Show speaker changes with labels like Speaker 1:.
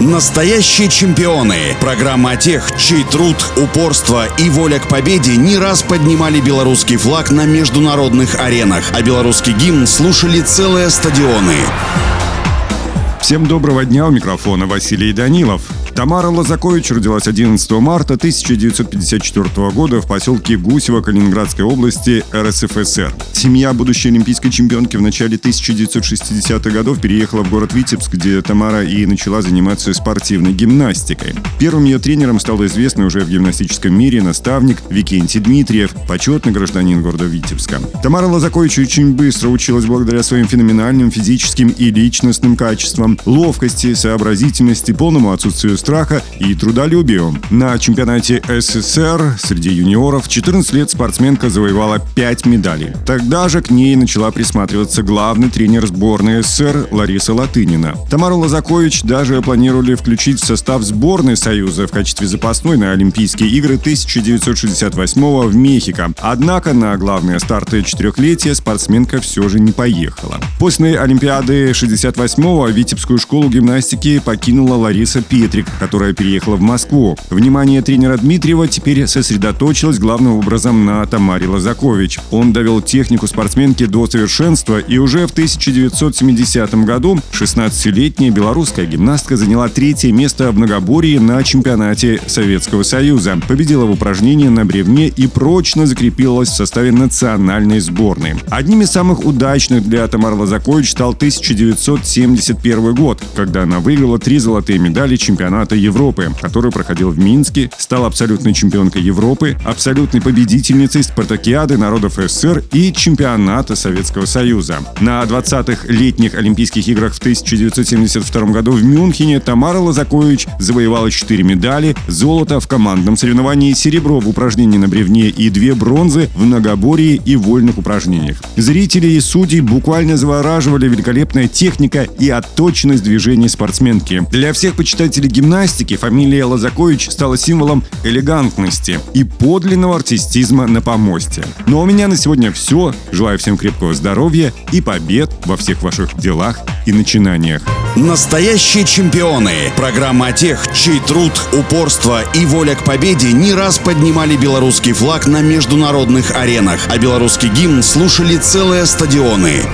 Speaker 1: Настоящие чемпионы. Программа о тех, чей труд, упорство и воля к победе не раз поднимали белорусский флаг на международных аренах, а белорусский гимн слушали целые стадионы.
Speaker 2: Всем доброго дня, у микрофона Василий Данилов. Тамара Лазакович родилась 11 марта 1954 года в поселке Гусево Калининградской области РСФСР. Семья будущей олимпийской чемпионки в начале 1960-х годов переехала в город Витебск, где Тамара и начала заниматься спортивной гимнастикой. Первым ее тренером стал известный уже в гимнастическом мире наставник Викентий Дмитриев, почетный гражданин города Витебска. Тамара Лазакович очень быстро училась благодаря своим феноменальным физическим и личностным качествам, ловкости, сообразительности, полному отсутствию страха и трудолюбию. На чемпионате СССР среди юниоров 14 лет спортсменка завоевала 5 медалей. Тогда же к ней начала присматриваться главный тренер сборной СССР Лариса Латынина. Тамару Лазакович даже планировали включить в состав сборной Союза в качестве запасной на Олимпийские игры 1968 в Мехико. Однако на главные старты четырехлетия спортсменка все же не поехала. После Олимпиады 68-го Витебскую школу гимнастики покинула Лариса Петрик, которая переехала в Москву. Внимание тренера Дмитриева теперь сосредоточилось главным образом на Тамаре Лазакович. Он довел технику спортсменки до совершенства, и уже в 1970 году 16-летняя белорусская гимнастка заняла третье место в многоборье на чемпионате Советского Союза, победила в упражнении на бревне и прочно закрепилась в составе национальной сборной. Одним из самых удачных для Тамары Лазакович стал 1971 год, когда она выиграла три золотые медали чемпионата Европы, который проходил в Минске, стала абсолютной чемпионкой Европы, абсолютной победительницей спартакиады народов СССР и чемпионата Советского Союза. На 20-х летних Олимпийских играх в 1972 году в Мюнхене Тамара Лазакович завоевала 4 медали, золото в командном соревновании, серебро в упражнении на бревне и две бронзы в многоборье и вольных упражнениях. Зрители и судьи буквально завораживали великолепная техника и отточенность движений спортсменки. Для всех почитателей гимнастики фамилия Лазакович стала символом элегантности и подлинного артистизма на помосте. Ну а у меня на сегодня все. Желаю всем крепкого здоровья и побед во всех ваших делах и начинаниях.
Speaker 1: Настоящие чемпионы. Программа о тех, чей труд, упорство и воля к победе не раз поднимали белорусский флаг на международных аренах, а белорусский гимн слушали целые стадионы.